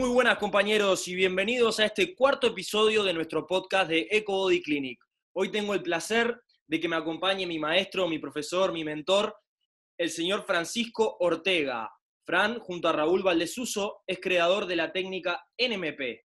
Muy buenas compañeros y bienvenidos a este cuarto episodio de nuestro podcast de EcoBody Clinic. Hoy tengo el placer de que me acompañe mi maestro, mi profesor, mi mentor, el señor Francisco Ortega. Fran, junto a Raúl Valdesuso, es creador de la técnica NMP.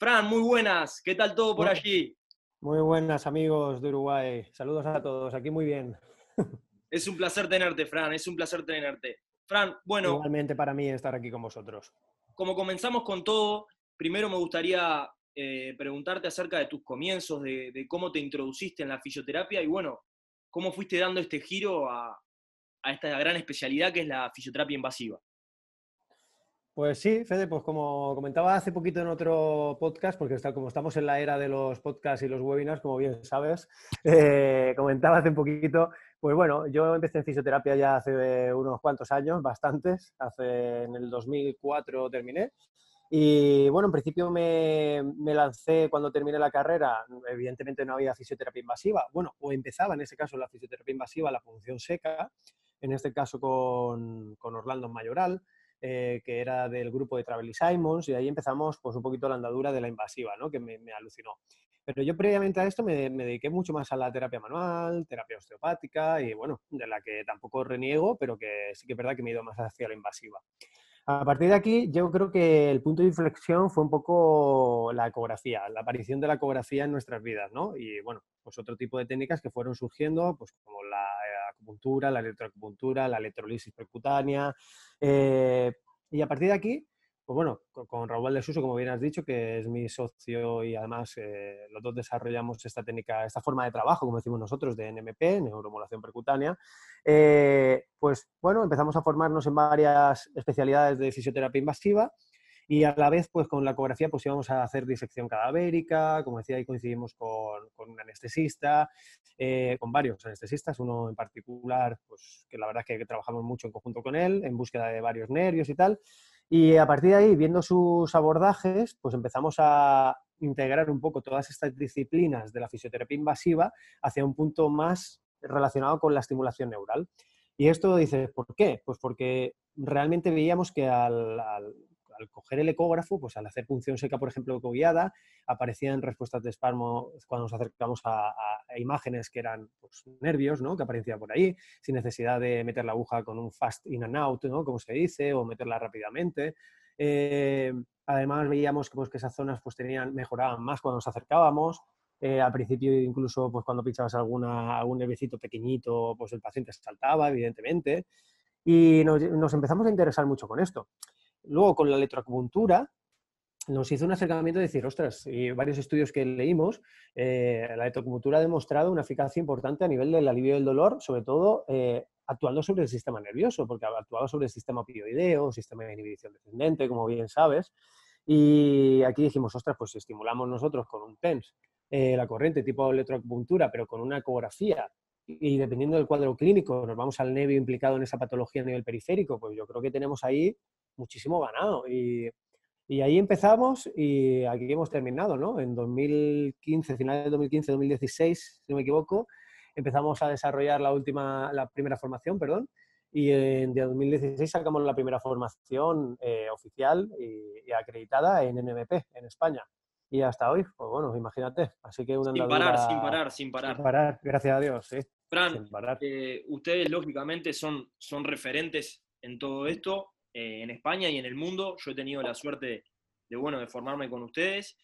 Fran, muy buenas. ¿Qué tal todo por allí? Muy buenas amigos de Uruguay. Saludos a todos. Aquí muy bien. Es un placer tenerte, Fran. Es un placer tenerte. Fran, bueno. Igualmente para mí estar aquí con vosotros. Como comenzamos con todo, primero me gustaría eh, preguntarte acerca de tus comienzos, de, cómo te introduciste en la fisioterapia y bueno, cómo fuiste dando este giro a, esta gran especialidad que es la fisioterapia invasiva. Pues sí, Fede, pues como comentaba hace poquito en otro podcast, porque como estamos en la era de los podcasts y los webinars, como bien sabes, eh, comentaba hace un poquito, pues bueno, yo empecé en fisioterapia ya hace unos cuantos años, bastantes, hace en el 2004 terminé, y bueno, en principio me, lancé cuando terminé la carrera, evidentemente no había fisioterapia invasiva, bueno, o empezaba en ese caso la fisioterapia invasiva, la punción seca, en este caso con, Orlando Mayoral, eh, que era del grupo de Travel Simons, y ahí empezamos pues un poquito la andadura de la invasiva, ¿no? que me, me alucinó. Pero yo previamente a esto me, dediqué mucho más a la terapia manual, terapia osteopática, y bueno, de la que tampoco reniego, pero que sí que es verdad que me he ido más hacia la invasiva. A partir de aquí, yo creo que el punto de inflexión fue un poco la ecografía, la aparición de la ecografía en nuestras vidas, ¿no? Y bueno, pues otro tipo de técnicas que fueron surgiendo, pues como la acupuntura, la electroacupuntura, la electrolisis percutánea. Eh, y a partir de aquí, pues bueno, con, Raúl Desuso, como bien has dicho, que es mi socio y además eh, los dos desarrollamos esta técnica, esta forma de trabajo, como decimos nosotros, de NMP, neuromodulación percutánea, eh, pues bueno, empezamos a formarnos en varias especialidades de fisioterapia invasiva y a la vez, pues con la ecografía, pues íbamos a hacer disección cadavérica, como decía, ahí coincidimos con, con un anestesista, eh, con varios anestesistas, uno en particular, pues que la verdad es que trabajamos mucho en conjunto con él, en búsqueda de varios nervios y tal. Y a partir de ahí, viendo sus abordajes, pues empezamos a integrar un poco todas estas disciplinas de la fisioterapia invasiva hacia un punto más relacionado con la estimulación neural. Y esto dices, ¿por qué? Pues porque realmente veíamos que al, al al coger el ecógrafo, pues al hacer punción seca, por ejemplo, ecoguiada, aparecían respuestas de espasmo cuando nos acercamos a, imágenes que eran pues, nervios, ¿no? Que aparecían por ahí, sin necesidad de meter la aguja con un fast in and out, ¿no? Como se dice, o meterla rápidamente. Eh, además veíamos que, pues, que esas zonas pues, tenían, mejoraban más cuando nos acercábamos. Eh, al principio, incluso pues, cuando pinchabas alguna, algún nerviecito pequeñito, pues el paciente saltaba, evidentemente. Y nos empezamos a interesar mucho con esto. Luego, con la electroacupuntura, nos hizo un acercamiento de decir, ostras, y varios estudios que leímos, eh, la electroacupuntura ha demostrado una eficacia importante a nivel del alivio del dolor, sobre todo eh, actuando sobre el sistema nervioso, porque actuaba sobre el sistema opioideo, sistema de inhibición descendente, como bien sabes. Y aquí dijimos, ostras, pues estimulamos nosotros con un TENS eh, la corriente tipo electroacupuntura, pero con una ecografía y dependiendo del cuadro clínico, nos vamos al nervio implicado en esa patología a nivel periférico, pues yo creo que tenemos ahí muchísimo ganado. Y, y ahí empezamos y aquí hemos terminado, ¿no? En 2015, finales de 2015, 2016, si no me equivoco, empezamos a desarrollar la última, la primera formación, perdón, y en de 2016 sacamos la primera formación eh, oficial y, y, acreditada en NMP, en España. Y hasta hoy, pues bueno, imagínate. Así que una sin parar, sin parar, sin parar. Sin parar, gracias a Dios, sí. Fran, eh, ustedes lógicamente son, son referentes en todo esto eh, en España y en el mundo. Yo he tenido la suerte de, bueno, de formarme con ustedes.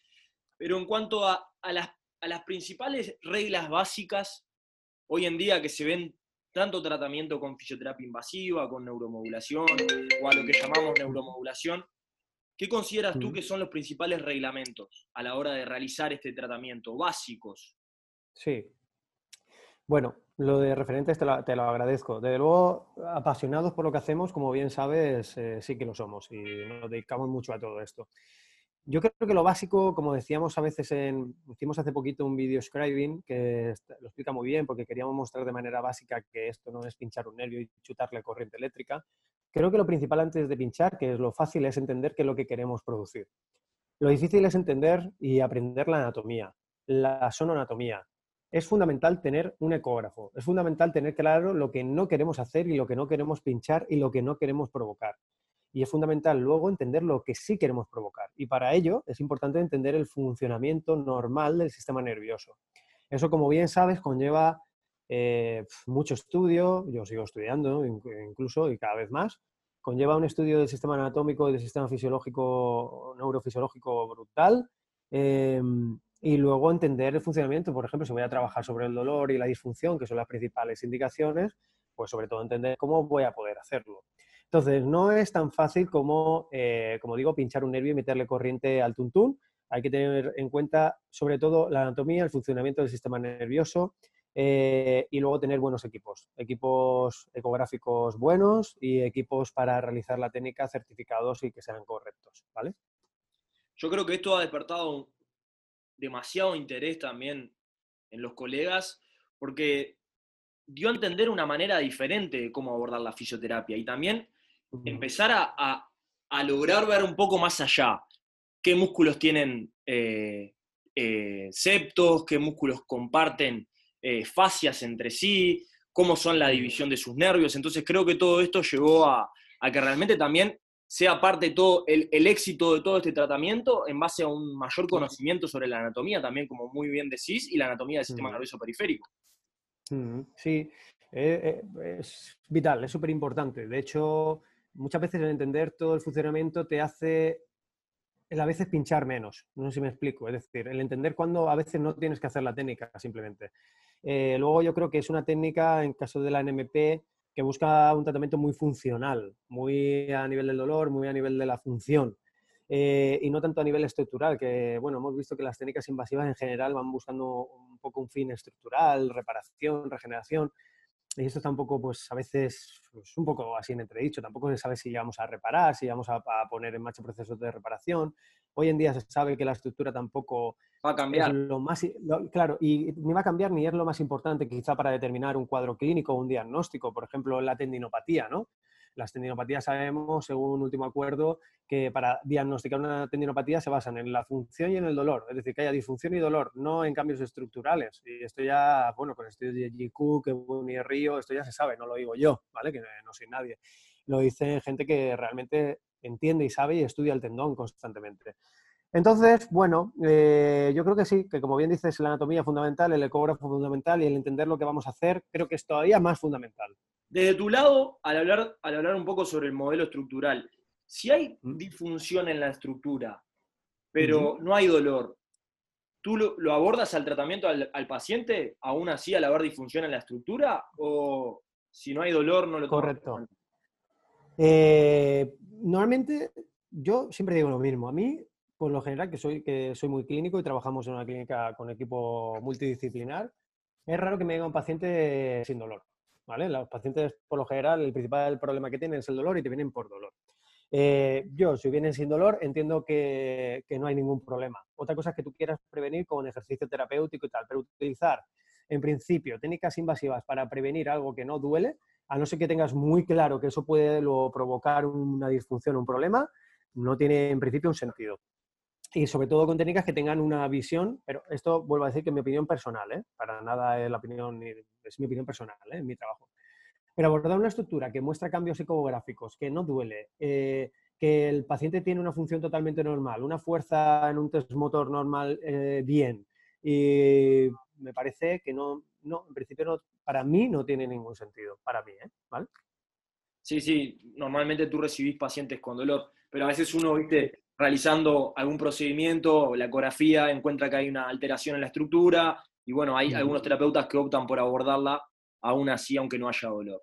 Pero en cuanto a, a, las, a las principales reglas básicas, hoy en día que se ven tanto tratamiento con fisioterapia invasiva, con neuromodulación o a lo que llamamos neuromodulación, ¿qué consideras tú que son los principales reglamentos a la hora de realizar este tratamiento, básicos? Sí. Bueno, lo de referentes te lo, te lo, agradezco. Desde luego, apasionados por lo que hacemos, como bien sabes, eh, sí que lo somos y nos dedicamos mucho a todo esto. yo creo que lo básico, como decíamos a veces, en, hicimos hace poquito un video scribing que lo explica muy bien porque queríamos mostrar de manera básica que esto no es pinchar un nervio y chutarle corriente eléctrica. Creo que lo principal antes de pinchar, que es lo fácil, es entender qué es lo que queremos producir. Lo difícil es entender y aprender la anatomía, la sonoanatomía. Es fundamental tener un ecógrafo, es fundamental tener claro lo que no queremos hacer y lo que no queremos pinchar y lo que no queremos provocar y es fundamental luego entender lo que sí queremos provocar. Y para ello es importante entender el funcionamiento normal del sistema nervioso. Eso, como bien sabes, conlleva eh, mucho estudio, yo sigo estudiando incluso y cada vez más, conlleva un estudio del sistema anatómico y del sistema fisiológico, neurofisiológico brutal, em, y luego entender el funcionamiento. Por ejemplo, si voy a trabajar sobre el dolor y la disfunción, que son las principales indicaciones, pues sobre todo entender cómo voy a poder hacerlo. Entonces, no es tan fácil como, eh, como digo, pinchar un nervio y meterle corriente al tuntún. Hay que tener en cuenta, sobre todo, la anatomía, el funcionamiento del sistema nervioso eh, y luego tener buenos equipos. Equipos ecográficos buenos y equipos para realizar la técnica certificados y que sean correctos, ¿vale? Yo creo que esto ha despertado demasiado interés también en los colegas porque dio a entender una manera diferente de cómo abordar la fisioterapia y también empezar a, lograr ver un poco más allá. Qué músculos tienen eh, eh, septos, qué músculos comparten eh, fascias entre sí, cómo son la división de sus nervios. Entonces creo que todo esto llevó a, que realmente también sea parte de todo el, éxito de todo este tratamiento en base a un mayor conocimiento sobre la anatomía, también como muy bien decís, y la anatomía del sistema nervioso periférico. Sí, es vital, es súper importante. De hecho, muchas veces el entender todo el funcionamiento te hace a veces pinchar menos. No sé si me explico. Es decir, el entender cuándo a veces no tienes que hacer la técnica simplemente. Eh, luego yo creo que es una técnica, en caso de la NMP, que busca un tratamiento muy funcional, muy a nivel del dolor, muy a nivel de la función. Eh, y no tanto a nivel estructural, que bueno, hemos visto que las técnicas invasivas en general van buscando un poco un fin estructural, reparación, regeneración, y esto tampoco, pues a veces, pues, un poco así en entredicho, tampoco se sabe si vamos a reparar, si vamos a, poner en marcha procesos de reparación. Hoy en día se sabe que la estructura tampoco va a cambiar. lo más, claro, y ni va a cambiar ni es lo más importante quizá para determinar un cuadro clínico o un diagnóstico, por ejemplo, la tendinopatía, ¿no? Las tendinopatías sabemos, según último acuerdo, que para diagnosticar una tendinopatía se basan en la función y en el dolor, es decir, que haya disfunción y dolor, no en cambios estructurales. Y esto ya, bueno, con estudios de GQ, que y Río, esto ya se sabe, no lo digo yo, ¿vale? Que no soy nadie. Lo dice gente que realmente entiende y sabe y estudia el tendón constantemente. Entonces, bueno, eh, yo creo que sí, que como bien dices, la anatomía fundamental, el ecógrafo fundamental y el entender lo que vamos a hacer, creo que es todavía más fundamental. Desde tu lado, al hablar, al hablar un poco sobre el modelo estructural, si hay mm. disfunción en la estructura, pero no hay dolor, ¿tú lo, abordas al tratamiento al, paciente, aún así al haber disfunción en la estructura? ¿O si no hay dolor, no lo Correcto. Eh, normalmente, yo siempre digo lo mismo. A mí, por lo general, que soy, que soy muy clínico y trabajamos en una clínica con equipo multidisciplinar, es raro que me venga un paciente sin dolor. Los pacientes, por lo general, el principal problema que tienen es el dolor y te vienen por dolor. Eh, yo, si vienen sin dolor, entiendo que, no hay ningún problema. Otra cosa es que tú quieras prevenir con ejercicio terapéutico y tal, pero utilizar, en principio, técnicas invasivas para prevenir algo que no duele, a no ser que tengas muy claro que eso puede provocar una disfunción, un problema, no tiene en principio un sentido y sobre todo con técnicas que tengan una visión, pero esto vuelvo a decir que es mi opinión personal, ¿eh? para nada es la opinión, es mi opinión personal, ¿eh? en mi trabajo. Pero abordar una estructura que muestra cambios ecográficos, que no duele, eh, que el paciente tiene una función totalmente normal, una fuerza en un test motor normal bien, y me parece que no, no, en principio no, para mí no tiene ningún sentido, para mí, ¿vale? Sí, sí, normalmente tú recibís pacientes con dolor, pero a veces uno, viste, realizando algún procedimiento, la ecografía encuentra que hay una alteración en la estructura, y bueno, hay algunos terapeutas que optan por abordarla aún así, aunque no haya dolor.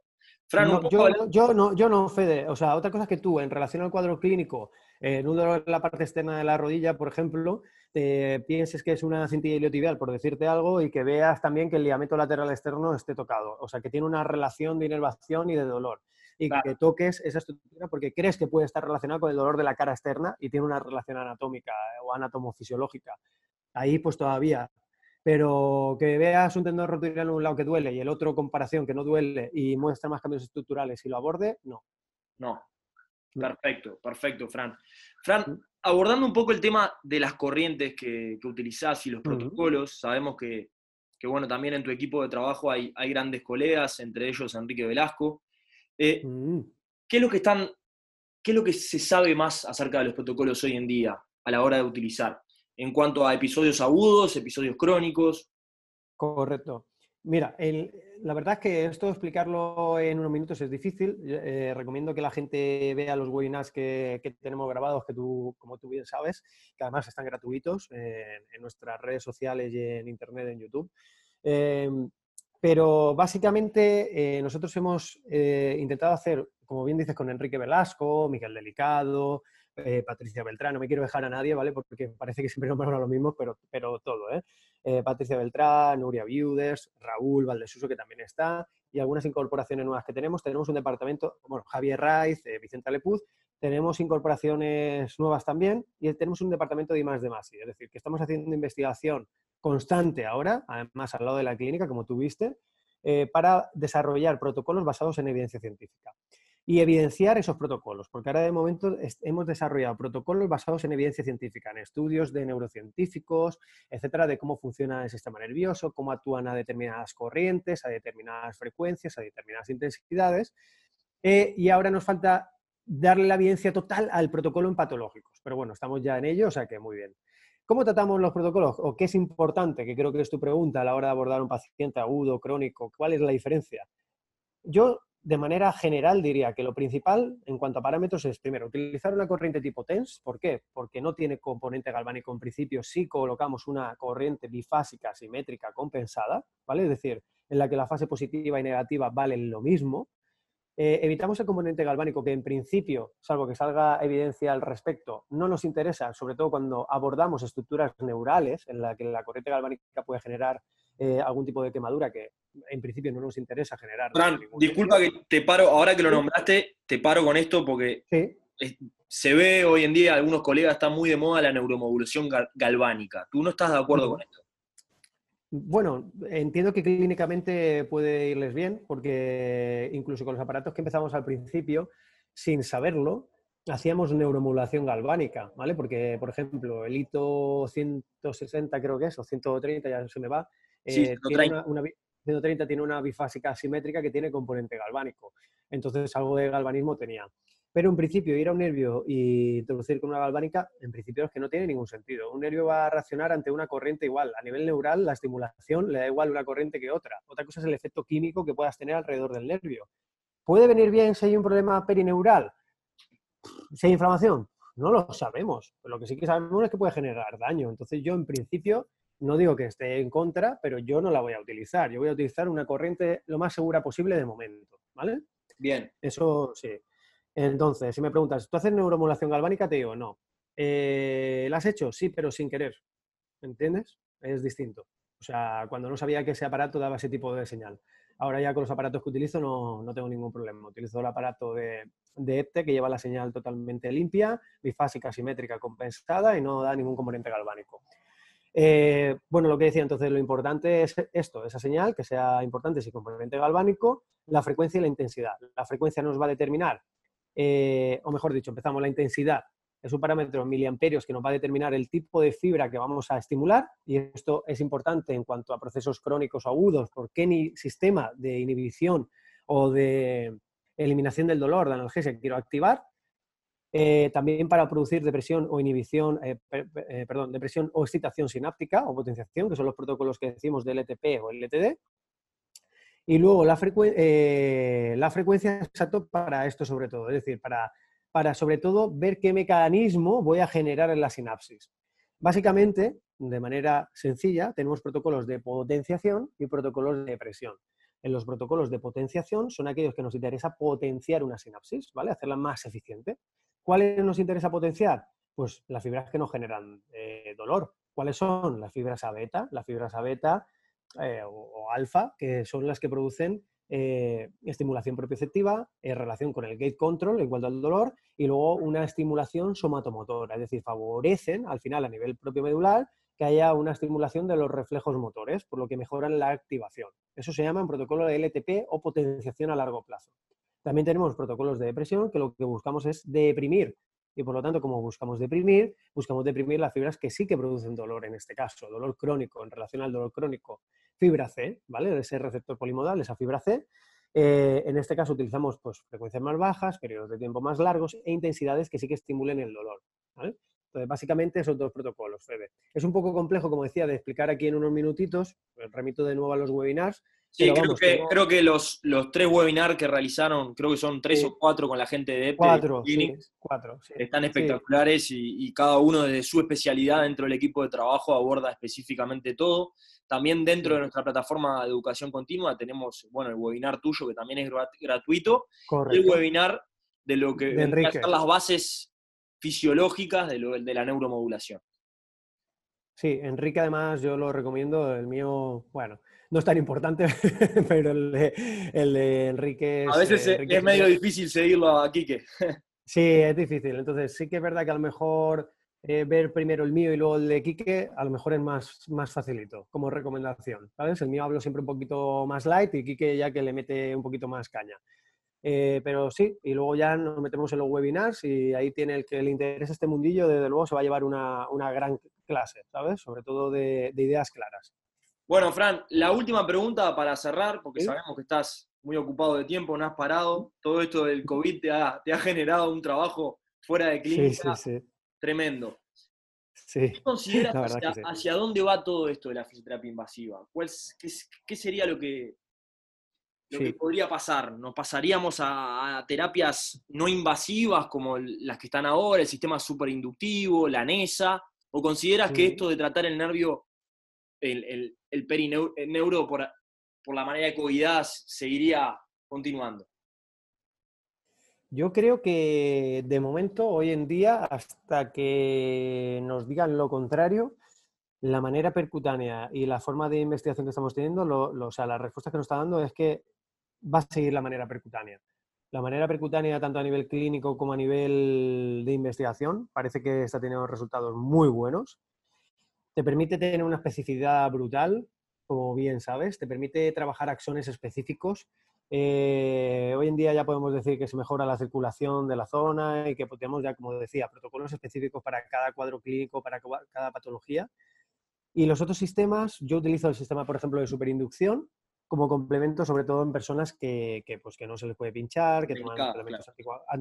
Yo, no, yo no, Fede. O sea, otra cosa es que tú, en relación al cuadro clínico, en un dolor en la parte externa de la rodilla, por ejemplo, te pienses que es una cintilla iliotibial, por decirte algo, y que veas también que el ligamento lateral externo esté tocado. O sea, que tiene una relación de inervación y de dolor. y que toques esa estructura porque crees que puede estar relacionado con el dolor de la cara externa y tiene una relación anatómica eh, o anatomofisiológica. Ahí pues todavía. Pero que veas un tendón rotuliano en un lado que duele y el otro comparación que no duele y muestra más cambios estructurales y lo aborde, no. No. Perfecto, perfecto, Fran. Fran, mm. abordando un poco el tema de las corrientes que, que utilizás y los protocolos, sabemos que, que, bueno, también en tu equipo de trabajo hay, hay grandes colegas, entre ellos Enrique Velasco. Eh, mm. ¿Qué es lo que están, qué es lo que se sabe más acerca de los protocolos hoy en día a la hora de utilizar? En cuanto a episodios agudos, episodios crónicos. Correcto. Mira, la verdad es que esto explicarlo en unos minutos es difícil. Eh, recomiendo que la gente vea los webinars que, tenemos grabados, que tú, como tú bien sabes, que además están gratuitos en nuestras redes sociales y en internet, en YouTube. Em, pero básicamente eh, nosotros hemos eh, intentado hacer, como bien dices, con Enrique Velasco, Miguel Delicado, eh, Patricia Beltrán, no me quiero dejar a nadie, ¿vale? Porque parece que siempre nombramos a lo mismo, pero, pero todo, ¿eh? Patricia Beltrán, Nuria Viudes, Raúl Valdesuso, que también está, y algunas incorporaciones nuevas que tenemos. Tenemos un departamento, bueno, Javier Raiz, Vicente Alepuz, tenemos incorporaciones nuevas también, y tenemos un departamento de más de más, es decir, que estamos haciendo investigación constante ahora, además al lado de la clínica, como tú viste, eh, para desarrollar protocolos basados en evidencia científica. Y evidenciar esos protocolos, porque ahora de momento hemos desarrollado protocolos basados en evidencia científica, en estudios de neurocientíficos, etcétera, de cómo funciona el sistema nervioso, cómo actúan a determinadas corrientes, a determinadas frecuencias, a determinadas intensidades. Eh, y ahora nos falta darle la evidencia total al protocolo en patológicos. Pero bueno, estamos ya en ello, o sea que muy bien. ¿Cómo tratamos los protocolos? ¿O qué es importante? Que creo que es tu pregunta a la hora de abordar un paciente agudo, crónico. ¿Cuál es la diferencia? Yo, de manera general, diría que lo principal en cuanto a parámetros es, primero, utilizar una corriente tipo TENS. ¿Por qué? Porque no tiene componente galvánico en principio si colocamos una corriente bifásica simétrica compensada, ¿vale? Es decir, en la que la fase positiva y negativa valen lo mismo. Eh, evitamos el componente galvánico que en principio, salvo que salga evidencia al respecto, no nos interesa, sobre todo cuando abordamos estructuras neurales en la que la corriente galvánica puede generar eh, algún tipo de quemadura que en principio no nos interesa generar. Fran, disculpa que te paro, ahora que lo nombraste, te paro con esto porque se ve hoy en día, algunos colegas están muy de moda la neuromodulación galvánica. ¿Tú no estás de acuerdo con esto? Bueno, entiendo que clínicamente puede irles bien, porque incluso con los aparatos que empezamos al principio, sin saberlo, hacíamos neuromodulación galvánica, ¿vale? Porque, por ejemplo, el hito 160 creo que es, o 130, ya se me va, eh, tiene una, 130 tiene una bifásica asimétrica que tiene componente galvánico. Entonces, algo de galvanismo tenía. Pero en principio ir a un nervio y introducir con una galvánica, en principio es que no tiene ningún sentido. Un nervio va a reaccionar ante una corriente igual. A nivel neural, la estimulación le da igual una corriente que otra. Otra cosa es el efecto químico que puedas tener alrededor del nervio. ¿Puede venir bien si hay un problema perineural? Si hay inflamación, no lo sabemos. lo que sí que sabemos es que puede generar daño. Entonces yo en principio no digo que esté en contra, pero yo no la voy a utilizar. Yo voy a utilizar una corriente lo más segura posible de momento. ¿Vale? Bien. Eso sí. Entonces, si me preguntas, ¿tú haces neuromodulación galvánica? Te digo, no. Eh, ¿La has hecho? Sí, pero sin querer. ¿Entiendes? Es distinto. O sea, cuando no sabía que ese aparato daba ese tipo de señal. Ahora ya con los aparatos que utilizo no, tengo ningún problema. Utilizo el aparato de, de EPTE que lleva la señal totalmente limpia, bifásica, simétrica, compensada y no da ningún componente galvánico. Eh, bueno, lo que decía entonces, lo importante es esto, esa señal, que sea importante si componente galvánico, la frecuencia y la intensidad. La frecuencia nos va a determinar eh, o mejor dicho, empezamos la intensidad. Es un parámetro en miliamperios que nos va a determinar el tipo de fibra que vamos a estimular y esto es importante en cuanto a procesos crónicos o agudos, por qué sistema de inhibición o de eliminación del dolor, de analgesia quiero activar. Eh, también para producir depresión o inhibición, eh, perdón, depresión o excitación sináptica o potenciación, que son los protocolos que decimos del LTP o LTD. Y luego la, eh, la frecuencia exacta para esto sobre todo, es decir, para, para sobre todo ver qué mecanismo voy a generar en la sinapsis. Básicamente, de manera sencilla, tenemos protocolos de potenciación y protocolos de presión. En los protocolos de potenciación son aquellos que nos interesa potenciar una sinapsis, ¿vale? Hacerla más eficiente. ¿Cuáles nos interesa potenciar? Pues las fibras que nos generan eh, dolor. ¿Cuáles son? Las fibras A beta. Las fibras A beta eh, o, alfa, que son las que producen eh, estimulación propioceptiva en relación con el gate control en cuanto al dolor y luego una estimulación somatomotora, es decir, favorecen al final a nivel propio medular que haya una estimulación de los reflejos motores, por lo que mejoran la activación. Eso se llama un protocolo de LTP o potenciación a largo plazo. También tenemos protocolos de depresión que lo que buscamos es deprimir y por lo tanto, como buscamos deprimir, buscamos deprimir las fibras que sí que producen dolor en este caso, dolor crónico, en relación al dolor crónico, fibra C, ¿vale? Ese receptor polimodal, esa fibra C. Eh, en este caso utilizamos pues, frecuencias más bajas, periodos de tiempo más largos e intensidades que sí que estimulen el dolor. Entonces, básicamente esos dos protocolos, Fede. Es un poco complejo, como decía, de explicar aquí en unos minutitos, pues, remito de nuevo a los webinars, Sí, creo, que, creo que los, los tres webinars que realizaron, creo que son tres o cuatro con la gente de EPTE. Cuatro, sí, cuatro Están espectaculares y, cada uno desde su especialidad dentro del equipo de trabajo aborda específicamente todo. También dentro de nuestra plataforma de educación continua tenemos, bueno, el webinar tuyo que también es gratuito. Correcto. El webinar de lo que de las bases fisiológicas de, de la neuromodulación. Sí, Enrique además yo lo recomiendo, el mío, bueno, no es tan importante, pero el de, Enrique es... A veces es medio difícil seguirlo a Quique. sí, es difícil. Entonces sí que es verdad que a lo mejor eh, ver primero el mío y luego el de Quique, a lo mejor es más, más facilito como recomendación. ¿sabes? El mío hablo siempre un poquito más light y Quique ya que le mete un poquito más caña. Eh, pero sí, y luego ya nos metemos en los webinars y ahí tiene el que le interesa este mundillo, desde luego se va a llevar una, una gran clase, ¿sabes? Sobre todo de, de ideas claras. Bueno, Fran, la última pregunta para cerrar, porque sabemos que estás muy ocupado de tiempo, no has parado. Todo esto del COVID te ha, te ha generado un trabajo fuera de clínica tremendo. ¿Qué consideras hacia, dónde va todo esto de la fisioterapia invasiva? qué, sería lo que, podría pasar? ¿Nos pasaríamos a, terapias no invasivas como las que están ahora, el sistema superinductivo, la NESA? ¿O consideras que esto de tratar el nervio el, el, perineuro por, por la manera de COVID seguiría continuando? Yo creo que de momento, hoy en día, hasta que nos digan lo contrario, la manera percutánea y la forma de investigación que estamos teniendo, o sea, la respuesta que nos está dando es que va a seguir la manera percutánea. La manera percutánea, tanto a nivel clínico como a nivel de investigación, parece que está teniendo resultados muy buenos te permite tener una especificidad brutal, como bien sabes, te permite trabajar axones específicos. Eh, hoy en día ya podemos decir que se mejora la circulación de la zona y que podemos ya, como decía, protocolos específicos para cada cuadro clínico, para cada patología. Y los otros sistemas, yo utilizo el sistema, por ejemplo, de superinducción como complemento, sobre todo en personas que, pues, que no se les puede pinchar, que toman elementos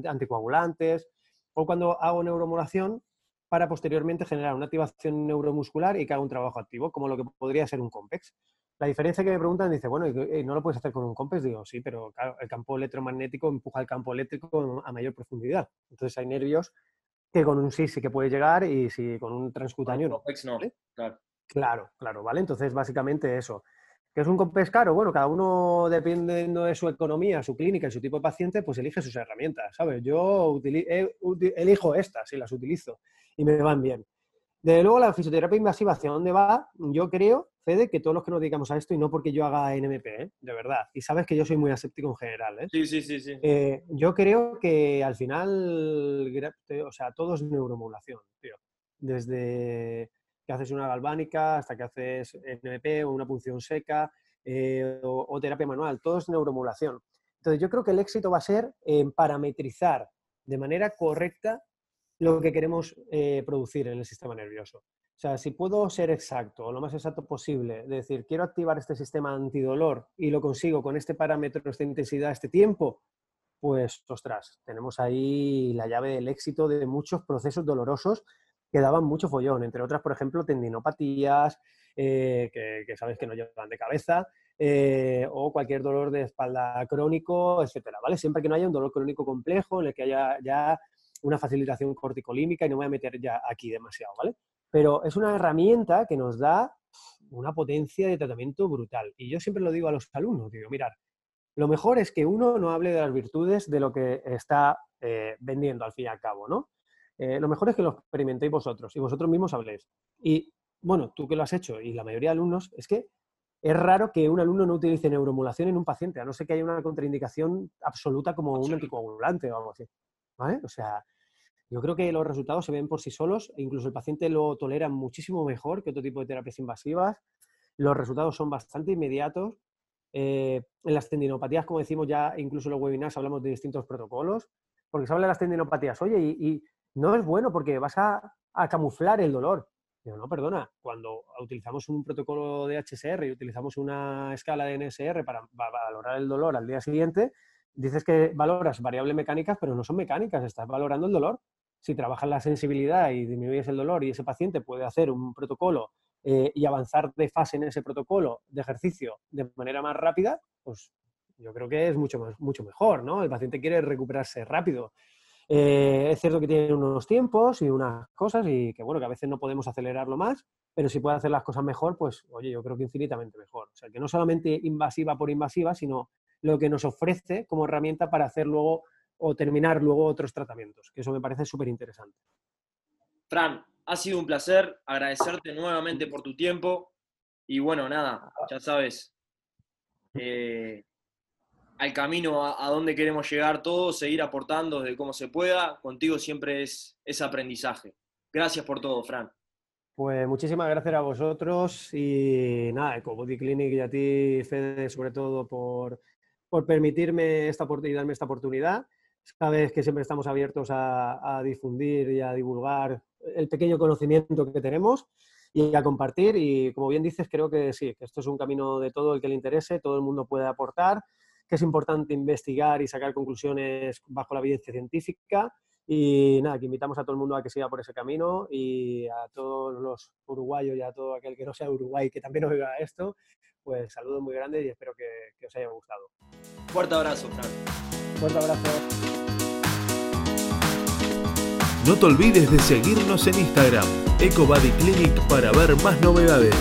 anticoagulantes, o cuando hago neuromodulación, para posteriormente generar una activación neuromuscular y que haga un trabajo activo, como lo que podría ser un COMPEX. La diferencia que me preguntan, dice, bueno, ¿no lo puedes hacer con un COMPEX? Digo, sí, pero claro, el campo electromagnético empuja el campo eléctrico a mayor profundidad. Entonces hay nervios que con un sí sí que puede llegar y si con un transcutáneo no. no. Claro. claro, claro, ¿vale? Entonces básicamente eso. ¿Qué es un COMPEX caro? Bueno, cada uno, dependiendo de su economía, su clínica y su tipo de paciente, pues elige sus herramientas, ¿sabes? Yo elijo estas y las utilizo y me van bien. Desde luego, la fisioterapia invasiva, ¿hacia dónde va? Yo creo, Fede, que todos los que nos dedicamos a esto, y no porque yo haga NMP, ¿eh? de verdad, y sabes que yo soy muy aséptico en general, ¿eh? Sí, sí, sí. sí. Eh, yo creo que al final, o sea, todo es neuromodulación, tío. Desde que haces una galvánica hasta que haces NMP o una punción seca o, o, terapia manual, todo es neuromodulación. Entonces, yo creo que el éxito va a ser en parametrizar de manera correcta lo que queremos eh, producir en el sistema nervioso. O sea, si puedo ser exacto, o lo más exacto posible, decir, quiero activar este sistema antidolor y lo consigo con este parámetro, esta intensidad, este tiempo, pues, ostras, tenemos ahí la llave del éxito de muchos procesos dolorosos que daban mucho follón, entre otras, por ejemplo, tendinopatías, eh, que, sabes que no llevan de cabeza, eh, o cualquier dolor de espalda crónico, etcétera, ¿vale? Siempre que no haya un dolor crónico complejo en el que haya ya una facilitación corticolímica y no voy a meter ya aquí demasiado, ¿vale? Pero es una herramienta que nos da una potencia de tratamiento brutal. Y yo siempre lo digo a los alumnos, digo, mirar, lo mejor es que uno no hable de las virtudes de lo que está eh, vendiendo al fin y al cabo, ¿no? Eh, lo mejor es que lo experimentéis vosotros y vosotros mismos habléis. Y bueno, tú que lo has hecho y la mayoría de alumnos, es que es raro que un alumno no utilice neuromodulación en un paciente, a no ser que haya una contraindicación absoluta como un anticoagulante o algo así. ¿Vale? O sea, yo creo que los resultados se ven por sí solos e incluso el paciente lo tolera muchísimo mejor que otro tipo de terapias invasivas. Los resultados son bastante inmediatos. Eh, en las tendinopatías, como decimos ya, incluso en los webinars hablamos de distintos protocolos, porque se habla de las tendinopatías. Oye, y, no es bueno porque vas a, camuflar el dolor. No, perdona, cuando utilizamos un protocolo de HSR y utilizamos una escala de NSR para, para valorar el dolor al día siguiente, dices que valoras variables mecánicas, pero no son mecánicas, estás valorando el dolor si trabajas la sensibilidad y disminuyes el dolor y ese paciente puede hacer un protocolo eh, y avanzar de fase en ese protocolo de ejercicio de manera más rápida, pues yo creo que es mucho, más, mucho mejor, ¿no? El paciente quiere recuperarse rápido. Eh, es cierto que tiene unos tiempos y unas cosas y que, bueno, que a veces no podemos acelerarlo más, pero si puede hacer las cosas mejor, pues, oye, yo creo que infinitamente mejor. O sea, que no solamente invasiva por invasiva, sino lo que nos ofrece como herramienta para hacer luego o terminar luego otros tratamientos, que eso me parece súper interesante. Fran, ha sido un placer agradecerte nuevamente por tu tiempo y bueno, nada, ya sabes, eh, al camino a, donde queremos llegar todos, seguir aportando desde cómo se pueda, contigo siempre es, es aprendizaje. Gracias por todo, Fran. Pues muchísimas gracias a vosotros y nada, Ecobody Clinic y a ti, Fede, sobre todo por, por permitirme esta, y darme esta oportunidad. Sabes que siempre estamos abiertos a, difundir y a divulgar el pequeño conocimiento que tenemos y a compartir. Y como bien dices, creo que sí, que esto es un camino de todo el que le interese, todo el mundo puede aportar, que es importante investigar y sacar conclusiones bajo la evidencia científica. Y nada, que invitamos a todo el mundo a que siga por ese camino y a todos los uruguayos y a todo aquel que no sea uruguay que también oiga esto, pues saludos muy grandes y espero que, que os haya gustado. Fuerte abrazo, Fran. Fuerte abrazo. No te olvides de seguirnos en Instagram, EcoBodyClinic, para ver más novedades.